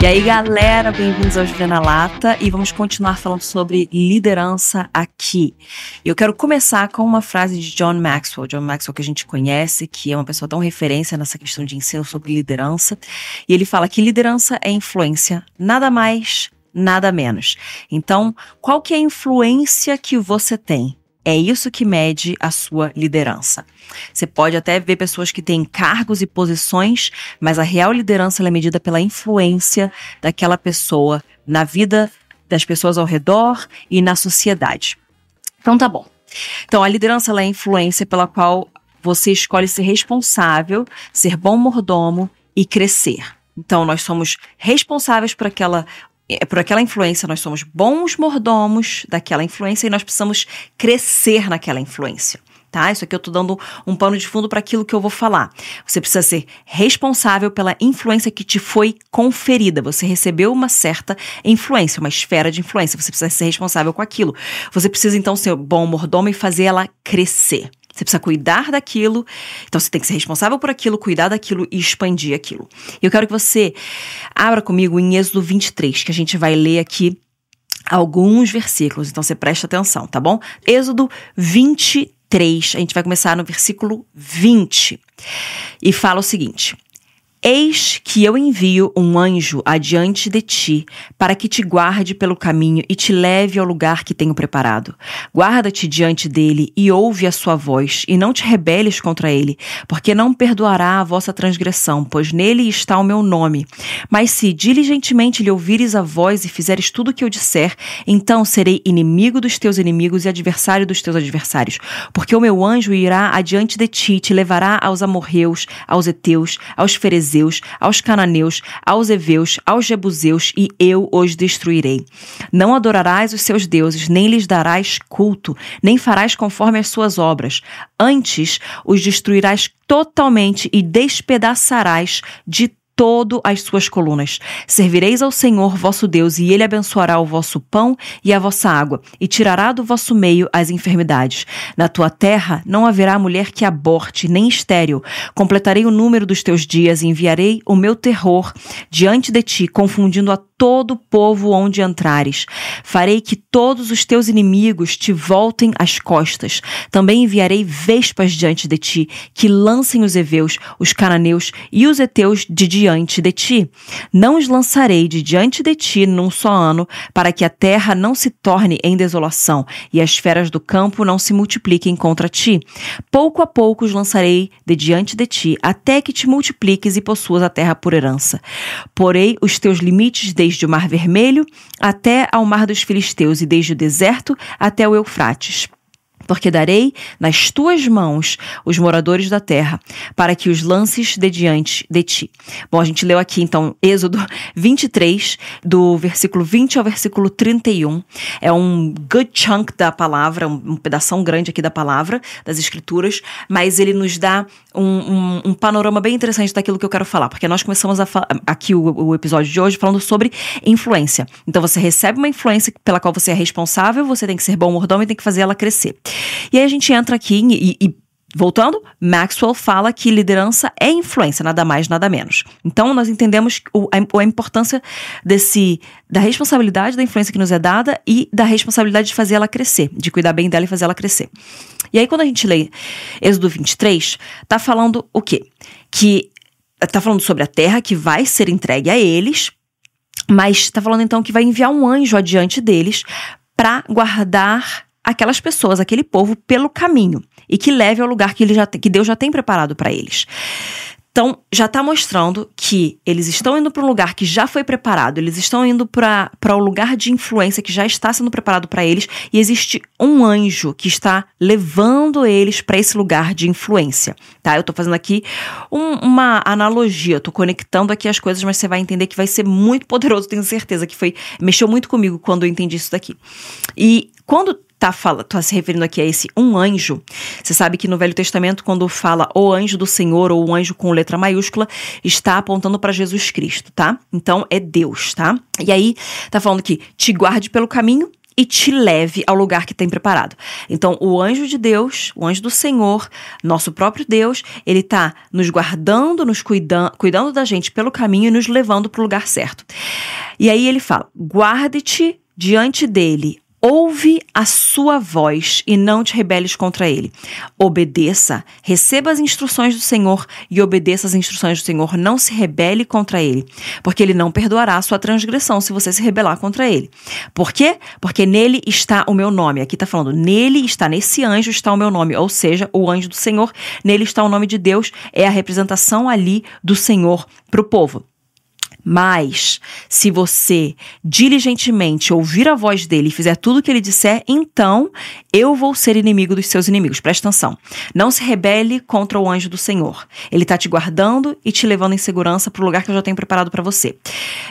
E aí, galera, bem-vindos ao Juliana Lata e vamos continuar falando sobre liderança aqui. Eu quero começar com uma frase de John Maxwell, John Maxwell que a gente conhece, que é uma pessoa tão referência nessa questão de ensino sobre liderança, e ele fala que liderança é influência, nada mais, nada menos. Então, qual que é a influência que você tem? É isso que mede a sua liderança. Você pode até ver pessoas que têm cargos e posições, mas a real liderança é medida pela influência daquela pessoa na vida das pessoas ao redor e na sociedade. Então tá bom. Então a liderança é a influência pela qual você escolhe ser responsável, ser bom mordomo e crescer. Então nós somos responsáveis por aquela por aquela influência, nós somos bons mordomos daquela influência e nós precisamos crescer naquela influência. Tá? Isso aqui eu tô dando um pano de fundo para aquilo que eu vou falar. Você precisa ser responsável pela influência que te foi conferida. Você recebeu uma certa influência, uma esfera de influência. Você precisa ser responsável com aquilo. Você precisa então ser bom mordomo e fazer ela crescer. Você precisa cuidar daquilo. Então você tem que ser responsável por aquilo, cuidar daquilo e expandir aquilo. Eu quero que você abra comigo em Êxodo 23, que a gente vai ler aqui alguns versículos. Então você presta atenção, tá bom? Êxodo 23, a gente vai começar no versículo 20. E fala o seguinte: Eis que eu envio um anjo adiante de ti, para que te guarde pelo caminho e te leve ao lugar que tenho preparado. Guarda-te diante dele e ouve a sua voz, e não te rebeles contra ele, porque não perdoará a vossa transgressão, pois nele está o meu nome. Mas se diligentemente lhe ouvires a voz e fizeres tudo o que eu disser, então serei inimigo dos teus inimigos e adversário dos teus adversários. Porque o meu anjo irá adiante de ti, e te levará aos amorreus, aos heteus, aos ferezeus, Aos cananeus, aos heveus, aos jebuseus, e eu os destruirei. Não adorarás os seus deuses, nem lhes darás culto, nem farás conforme as suas obras. Antes os destruirás totalmente e despedaçarás de todo as suas colunas. Servireis ao Senhor vosso Deus, e ele abençoará o vosso pão e a vossa água, e tirará do vosso meio as enfermidades. Na tua terra não haverá mulher que aborte, nem estéril. Completarei o número dos teus dias e enviarei o meu terror diante de ti, confundindo a todo povo onde entrares. Farei que todos os teus inimigos te voltem as costas. Também enviarei vespas diante de ti, que lancem os heveus, os cananeus e os heteus de diante de ti. Não os lançarei de diante de ti num só ano, para que a terra não se torne em desolação e as feras do campo não se multipliquem contra ti. Pouco a pouco os lançarei de diante de ti, até que te multipliques e possuas a terra por herança. Porei os teus limites de desde o Mar Vermelho até ao Mar dos Filisteus e desde o deserto até o Eufrates porque darei nas tuas mãos os moradores da terra, para que os lances de diante de ti. Bom, a gente leu aqui então Êxodo 23, do versículo 20 ao versículo 31. É um good chunk da palavra, um, pedação grande aqui da palavra, das escrituras, mas ele nos dá um, um, um panorama bem interessante daquilo que eu quero falar, porque nós começamos aqui o, o episódio de hoje falando sobre influência. Então você recebe uma influência pela qual você é responsável, você tem que ser bom mordomo e tem que fazer ela crescer. E aí a gente entra aqui e, e Voltando, Maxwell fala que liderança é influência, nada mais, nada menos. Então, nós entendemos o, a, a, importância desse, da responsabilidade da influência que nos é dada e da responsabilidade de fazer ela crescer, de cuidar bem dela e fazer ela crescer. E aí, quando a gente lê Êxodo 23, tá falando o quê? Que tá falando sobre a terra que vai ser entregue a eles, mas está falando então que vai enviar um anjo adiante deles para guardar aquelas pessoas, aquele povo pelo caminho e que leve ao lugar que, ele já, que Deus já tem preparado para eles. Então, já está mostrando que eles estão indo para um lugar que já foi preparado, eles estão indo para o um lugar de influência que já está sendo preparado para eles, e existe um anjo que está levando eles para esse lugar de influência. Tá? Eu estou fazendo aqui um, uma analogia, estou conectando aqui as coisas, mas você vai entender que vai ser muito poderoso, tenho certeza que foi. Mexeu muito comigo quando eu entendi isso daqui. E quando tá, fala, tá se referindo aqui a esse um anjo, você sabe que no Velho Testamento, quando fala o anjo do Senhor ou o anjo com letra maiúscula, está apontando para Jesus Cristo, tá? Então é Deus, tá? E aí tá falando que te guarde pelo caminho e te leve ao lugar que tem preparado. Então, o anjo de Deus, o anjo do Senhor, nosso próprio Deus, ele está nos guardando, nos cuidando, cuidando da gente pelo caminho e nos levando para o lugar certo. E aí ele fala: guarde-te diante dele Ouve a sua voz e não te rebeles contra ele. Obedeça, receba as instruções do Senhor e obedeça as instruções do Senhor. Não se rebele contra ele, porque ele não perdoará a sua transgressão se você se rebelar contra ele. Por quê? Porque nele está o meu nome. Aqui está falando, nele está, nesse anjo está o meu nome, ou seja, o anjo do Senhor, nele está o nome de Deus, é a representação ali do Senhor para o povo. Mas, se você diligentemente ouvir a voz dele e fizer tudo o que ele disser, então eu vou ser inimigo dos seus inimigos. Presta atenção. Não se rebele contra o anjo do Senhor. Ele está te guardando e te levando em segurança para o lugar que eu já tenho preparado para você.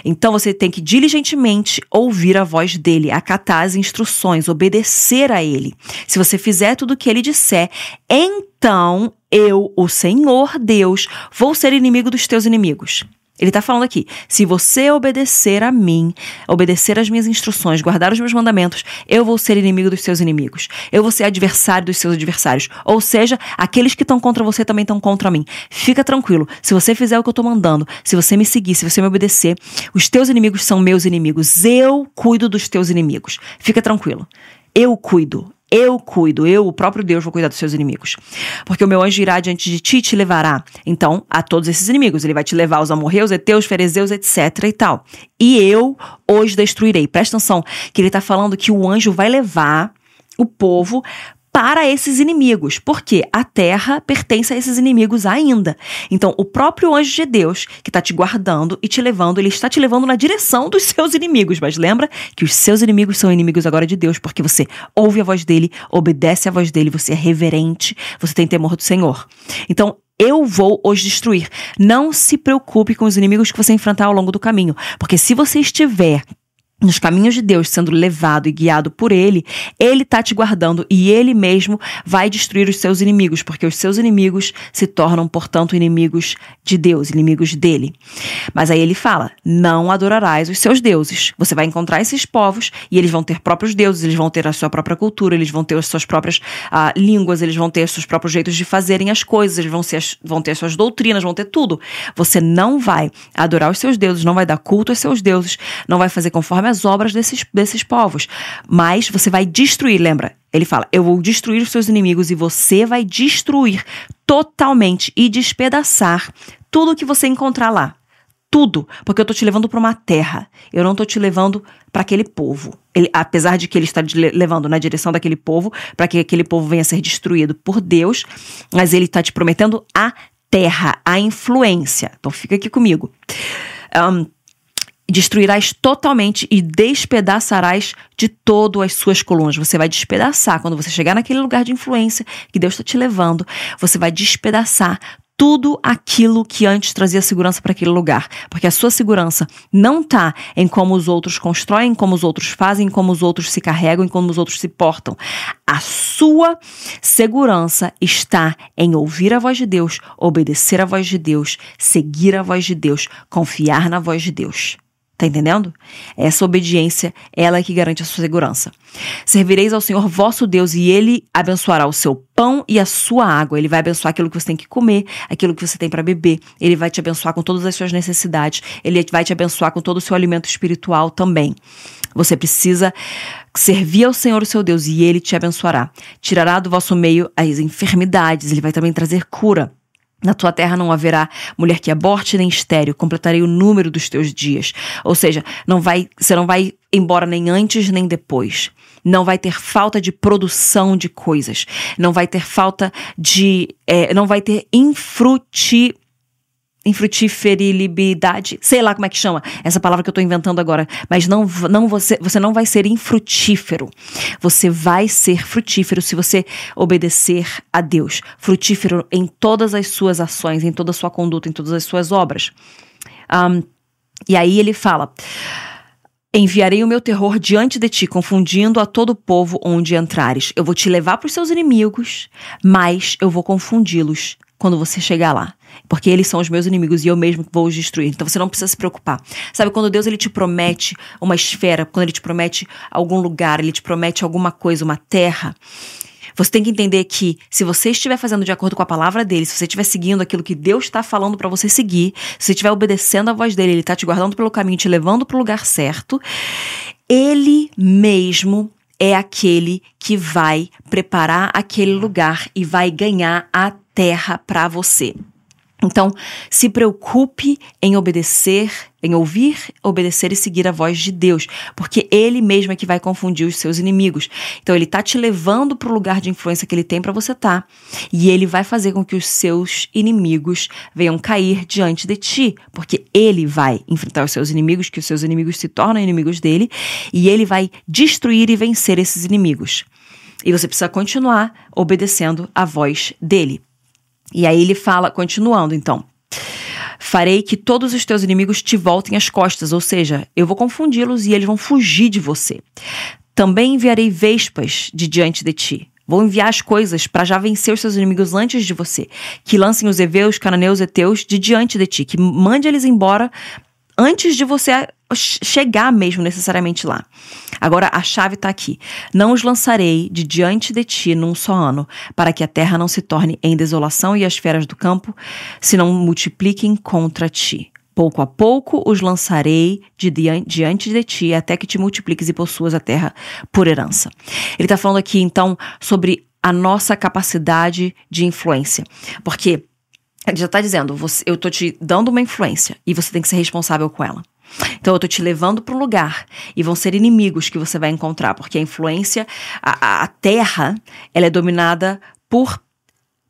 Então você tem que diligentemente ouvir a voz dele, acatar as instruções, obedecer a ele. Se você fizer tudo o que ele disser, então eu, o Senhor Deus, vou ser inimigo dos teus inimigos. Ele está falando aqui: se você obedecer a mim, obedecer às minhas instruções, guardar os meus mandamentos, eu vou ser inimigo dos seus inimigos. Eu vou ser adversário dos seus adversários. Ou seja, aqueles que estão contra você também estão contra mim. Fica tranquilo. Se você fizer o que eu estou mandando, se você me seguir, se você me obedecer, os teus inimigos são meus inimigos. Eu cuido dos teus inimigos. Fica tranquilo. Eu cuido. Eu cuido, eu, o próprio Deus, vou cuidar dos seus inimigos. Porque o meu anjo irá diante de ti e te levará, então, a todos esses inimigos. Ele vai te levar aos amorreus, eteus, ferezeus, etc e tal. E eu os destruirei. Presta atenção, que ele está falando que o anjo vai levar o povo para esses inimigos, porque a terra pertence a esses inimigos ainda. Então, o próprio anjo de Deus, que está te guardando e te levando, ele está te levando na direção dos seus inimigos. Mas lembra que os seus inimigos são inimigos agora de Deus, porque você ouve a voz dele, obedece a voz dele, você é reverente, você tem temor do Senhor. Então, eu vou os destruir. Não se preocupe com os inimigos que você enfrentar ao longo do caminho, porque se você estiver nos caminhos de Deus, sendo levado e guiado por Ele, Ele está te guardando e Ele mesmo vai destruir os seus inimigos, porque os seus inimigos se tornam, portanto, inimigos de Deus, inimigos dele. Mas aí ele fala: não adorarás os seus deuses. Você vai encontrar esses povos e eles vão ter próprios deuses, eles vão ter a sua própria cultura, eles vão ter as suas próprias uh, línguas, eles vão ter os seus próprios jeitos de fazerem as coisas, eles vão, ser, vão ter as suas doutrinas, vão ter tudo. Você não vai adorar os seus deuses, não vai dar culto aos seus deuses, não vai fazer conforme as obras desses, desses povos. Mas você vai destruir, lembra? Ele fala: Eu vou destruir os seus inimigos e você vai destruir totalmente e despedaçar tudo que você encontrar lá. Tudo, porque eu tô te levando para uma terra. Eu não tô te levando para aquele povo. Ele, apesar de que ele está levando na direção daquele povo, para que aquele povo venha a ser destruído por Deus, mas ele está te prometendo a terra, a influência. Então fica aqui comigo. Um, destruirás totalmente e despedaçarás de todo as suas colunas. Você vai despedaçar quando você chegar naquele lugar de influência que Deus está te levando. Você vai despedaçar tudo aquilo que antes trazia segurança para aquele lugar, porque a sua segurança não está em como os outros constroem, como os outros fazem, como os outros se carregam, em como os outros se portam. A sua segurança está em ouvir a voz de Deus, obedecer a voz de Deus, seguir a voz de Deus, confiar na voz de Deus. Tá entendendo? Essa obediência, ela é que garante a sua segurança. Servireis ao Senhor vosso Deus e ele abençoará o seu pão e a sua água. Ele vai abençoar aquilo que você tem que comer, aquilo que você tem para beber. Ele vai te abençoar com todas as suas necessidades. Ele vai te abençoar com todo o seu alimento espiritual também. Você precisa servir ao Senhor, o seu Deus, e ele te abençoará. Tirará do vosso meio as enfermidades, ele vai também trazer cura. Na tua terra não haverá mulher que aborte nem estéreo, completarei o número dos teus dias. Ou seja, não vai, você não vai embora nem antes nem depois. Não vai ter falta de produção de coisas. Não vai ter falta de. É, não vai ter infruti infrutiferilidade, sei lá como é que chama, essa palavra que eu tô inventando agora, mas não, não você, você não vai ser infrutífero. Você vai ser frutífero se você obedecer a Deus. Frutífero em todas as suas ações, em toda a sua conduta, em todas as suas obras. Um, e aí ele fala. Enviarei o meu terror diante de ti, confundindo a todo o povo onde entrares. Eu vou te levar para os seus inimigos, mas eu vou confundi-los quando você chegar lá. Porque eles são os meus inimigos e eu mesmo vou os destruir. Então você não precisa se preocupar. Sabe, quando Deus ele te promete uma esfera, quando ele te promete algum lugar, ele te promete alguma coisa, uma terra, você tem que entender que se você estiver fazendo de acordo com a palavra dele, se você estiver seguindo aquilo que Deus está falando para você seguir, se você estiver obedecendo a voz dele, ele está te guardando pelo caminho, te levando para o lugar certo, ele mesmo é aquele que vai preparar aquele lugar e vai ganhar a terra para você. Então, se preocupe em obedecer, em ouvir, obedecer e seguir a voz de Deus, porque Ele mesmo é que vai confundir os seus inimigos. Então, Ele está te levando para o lugar de influência que Ele tem para você estar, tá, e Ele vai fazer com que os seus inimigos venham cair diante de ti, porque Ele vai enfrentar os seus inimigos, que os seus inimigos se tornam inimigos dele, e Ele vai destruir e vencer esses inimigos. E você precisa continuar obedecendo a voz dele. E aí ele fala, continuando então. Farei que todos os teus inimigos te voltem às costas, ou seja, eu vou confundi-los e eles vão fugir de você. Também enviarei vespas de diante de ti. Vou enviar as coisas para já vencer os seus inimigos antes de você. Que lancem os heveus, cananeus, eteus de diante de ti. Que mande eles embora antes de você chegar mesmo necessariamente lá. Agora a chave está aqui. Não os lançarei de diante de ti num só ano, para que a terra não se torne em desolação e as feras do campo se não multipliquem contra ti. Pouco a pouco os lançarei de diante de ti, até que te multipliques e possuas a terra por herança. Ele está falando aqui, então, sobre a nossa capacidade de influência. Porque ele já está dizendo, eu estou te dando uma influência e você tem que ser responsável com ela. Então eu tô te levando para um lugar e vão ser inimigos que você vai encontrar, porque a influência, a, a terra, ela é dominada por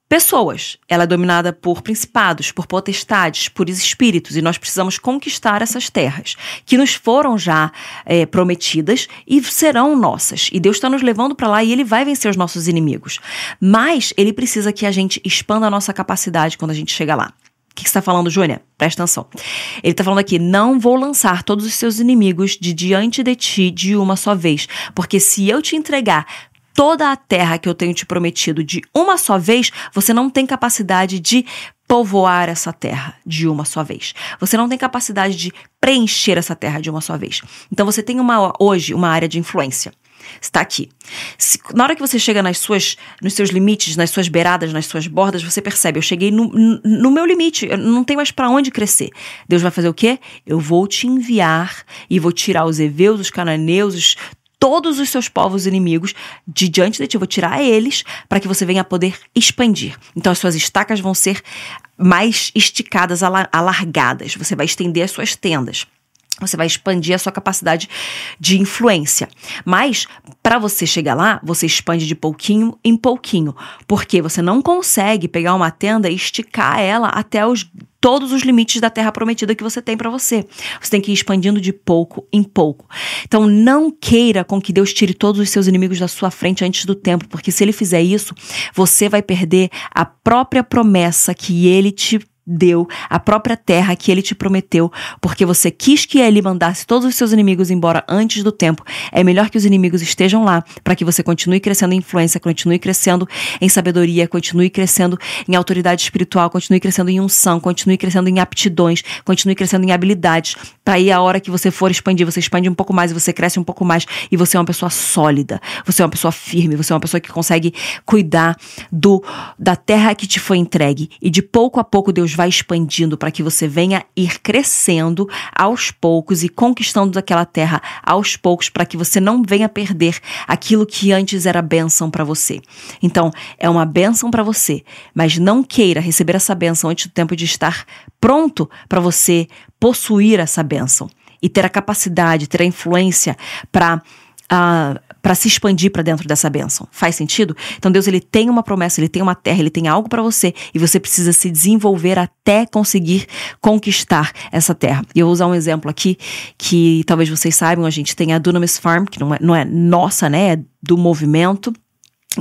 pessoas. Ela é dominada por principados, por potestades, por espíritos, e nós precisamos conquistar essas terras que nos foram já é, prometidas e serão nossas. E Deus está nos levando para lá e Ele vai vencer os nossos inimigos. Mas Ele precisa que a gente expanda a nossa capacidade quando a gente chega lá. O que está falando, Júnia? Presta atenção. Ele está falando aqui: não vou lançar todos os seus inimigos de diante de ti de uma só vez, porque se eu te entregar toda a terra que eu tenho te prometido de uma só vez, você não tem capacidade de povoar essa terra de uma só vez. Você não tem capacidade de preencher essa terra de uma só vez. Então você tem uma hoje uma área de influência. Está aqui. Se, na hora que você chega nas suas, nos seus limites, nas suas beiradas, nas suas bordas, você percebe, eu cheguei no, no meu limite, eu não tenho mais para onde crescer. Deus vai fazer o quê? Eu vou te enviar e vou tirar os heveus, os cananeus, os, todos os seus povos inimigos de diante de ti. Eu vou tirar eles para que você venha poder expandir. Então as suas estacas vão ser mais esticadas, alargadas. Você vai estender as suas tendas. Você vai expandir a sua capacidade de influência. Mas, para você chegar lá, você expande de pouquinho em pouquinho. Porque você não consegue pegar uma tenda e esticar ela até os todos os limites da terra prometida que você tem para você. Você tem que ir expandindo de pouco em pouco. Então não queira com que Deus tire todos os seus inimigos da sua frente antes do tempo, porque se ele fizer isso, você vai perder a própria promessa que ele te deu, a própria terra que ele te prometeu, porque você quis que ele mandasse todos os seus inimigos embora antes do tempo. É melhor que os inimigos estejam lá para que você continue crescendo em influência, continue crescendo em sabedoria, continue crescendo em autoridade espiritual, continue crescendo em unção, continue crescendo em aptidões, continue crescendo em habilidades. Para aí a hora que você for expandir, você expande um pouco mais, você cresce um pouco mais e você é uma pessoa sólida, você é uma pessoa firme, você é uma pessoa que consegue cuidar do da terra que te foi entregue e de pouco a pouco Deus vai expandindo para que você venha ir crescendo aos poucos e conquistando aquela terra aos poucos para que você não venha perder aquilo que antes era bênção para você. Então, é uma bênção para você, mas não queira receber essa bênção antes do tempo de estar pronto para você possuir essa bênção e ter a capacidade, ter a influência para uh, para se expandir para dentro dessa bênção. Faz sentido? Então Deus ele tem uma promessa, ele tem uma terra, ele tem algo para você e você precisa se desenvolver até conseguir conquistar essa terra. E eu vou usar um exemplo aqui que talvez vocês saibam, a gente tem a Dunamis Farm, que não é, não é nossa, né, é do movimento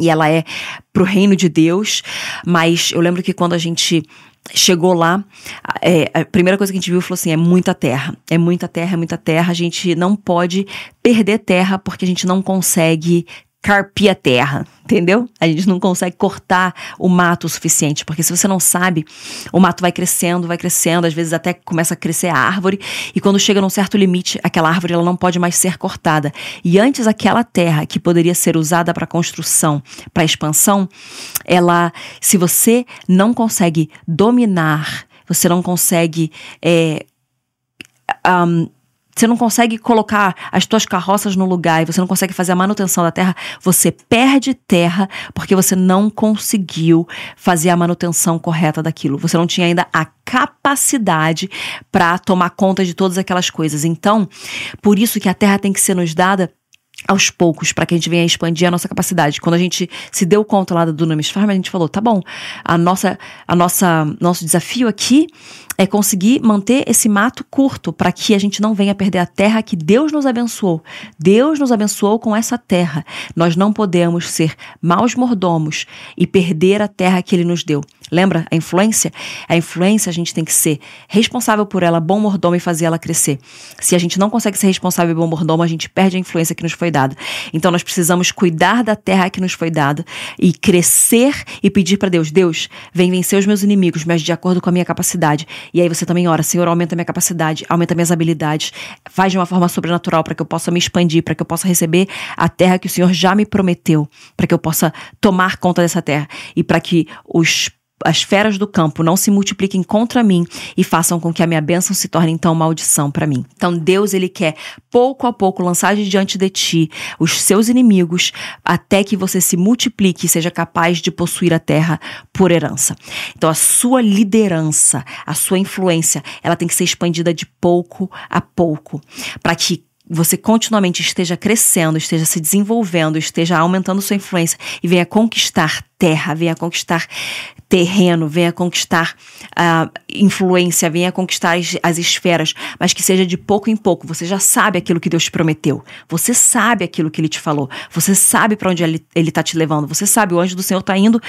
e ela é pro reino de Deus, mas eu lembro que quando a gente chegou lá, é, a primeira coisa que a gente viu falou assim: é muita terra, é muita terra, é muita terra. A gente não pode perder terra porque a gente não consegue carpir a terra, entendeu? A gente não consegue cortar o mato o suficiente, porque se você não sabe, o mato vai crescendo, vai crescendo, às vezes até começa a crescer a árvore, e quando chega num certo limite, aquela árvore ela não pode mais ser cortada. E antes aquela terra que poderia ser usada para construção, para expansão, ela, se você não consegue dominar, você não consegue é, um, você não consegue colocar as tuas carroças no lugar e você não consegue fazer a manutenção da terra, você perde terra porque você não conseguiu fazer a manutenção correta daquilo. Você não tinha ainda a capacidade para tomar conta de todas aquelas coisas. Então, por isso que a terra tem que ser nos dada aos poucos para que a gente venha expandir a nossa capacidade. Quando a gente se deu conta lá do Dunamis Farm, a gente falou, tá bom, a nossa, a nossa, nosso desafio aqui é conseguir manter esse mato curto para que a gente não venha perder a terra que Deus nos abençoou. Deus nos abençoou com essa terra. Nós não podemos ser maus mordomos e perder a terra que Ele nos deu. Lembra a influência? A influência a gente tem que ser responsável por ela, bom mordomo e fazer ela crescer. Se a gente não consegue ser responsável e bom mordomo, a gente perde a influência que nos foi dada. Então nós precisamos cuidar da terra que nos foi dada e crescer e pedir para Deus: Deus, vem vencer os meus inimigos, mas de acordo com a minha capacidade. E aí você também ora: Senhor, aumenta a minha capacidade, aumenta minhas habilidades, faz de uma forma sobrenatural para que eu possa me expandir, para que eu possa receber a terra que o Senhor já me prometeu, para que eu possa tomar conta dessa terra e para que os as feras do campo não se multipliquem contra mim e façam com que a minha bênção se torne então maldição para mim. Então Deus ele quer pouco a pouco lançar diante de ti os seus inimigos até que você se multiplique e seja capaz de possuir a terra por herança. Então a sua liderança, a sua influência, ela tem que ser expandida de pouco a pouco para que você continuamente esteja crescendo, esteja se desenvolvendo, esteja aumentando sua influência e venha conquistar terra, venha conquistar terreno, venha conquistar uh, influência, venha conquistar as, as, esferas, mas que seja de pouco em pouco. Você já sabe aquilo que Deus te prometeu. Você sabe aquilo que Ele te falou. Você sabe para onde Ele está te levando. Você sabe, o anjo do Senhor está indo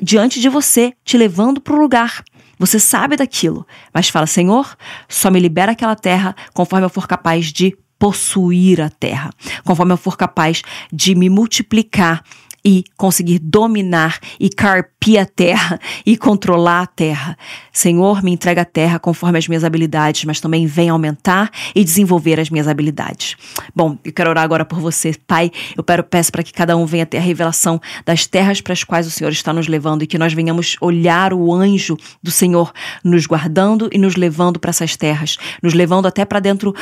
diante de você, te levando para o lugar. Você sabe daquilo, mas fala: Senhor, só me libera aquela terra conforme eu for capaz de possuir a terra, conforme eu for capaz de me multiplicar e conseguir dominar e carpir a terra e controlar a terra. Senhor, me entrega a terra conforme as minhas habilidades, mas também vem aumentar e desenvolver as minhas habilidades. Bom, eu quero orar agora por você, Pai. Eu peço para que cada um venha ter a revelação das terras para as quais o Senhor está nos levando e que nós venhamos olhar o anjo do Senhor nos guardando e nos levando para essas terras, nos levando até para dentro,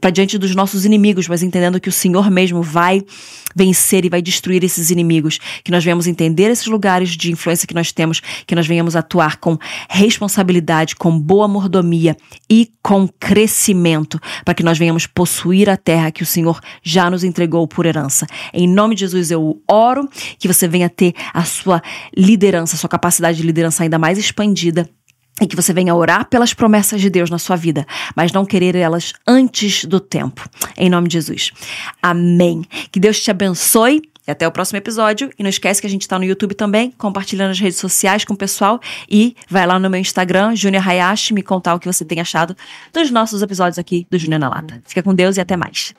para diante dos nossos inimigos, mas entendendo que o Senhor mesmo vai vencer e vai destruir esses inimigos. Que nós venhamos entender esses lugares de influência que nós temos, que nós venhamos atuar com responsabilidade, com boa mordomia e com crescimento, para que nós venhamos possuir a terra que o Senhor já nos entregou por herança. Em nome de Jesus eu oro que você venha ter a sua liderança, a sua capacidade de liderança ainda mais expandida e que você venha orar pelas promessas de Deus na sua vida, mas não querer elas antes do tempo. Em nome de Jesus. Amém. Que Deus te abençoe. E até o próximo episódio. E não esquece que a gente está no YouTube também, compartilhando nas redes sociais com o pessoal. E vai lá no meu Instagram, Junior Hayashi, me contar o que você tem achado dos nossos episódios aqui do Junior na Lata. Fica com Deus e até mais.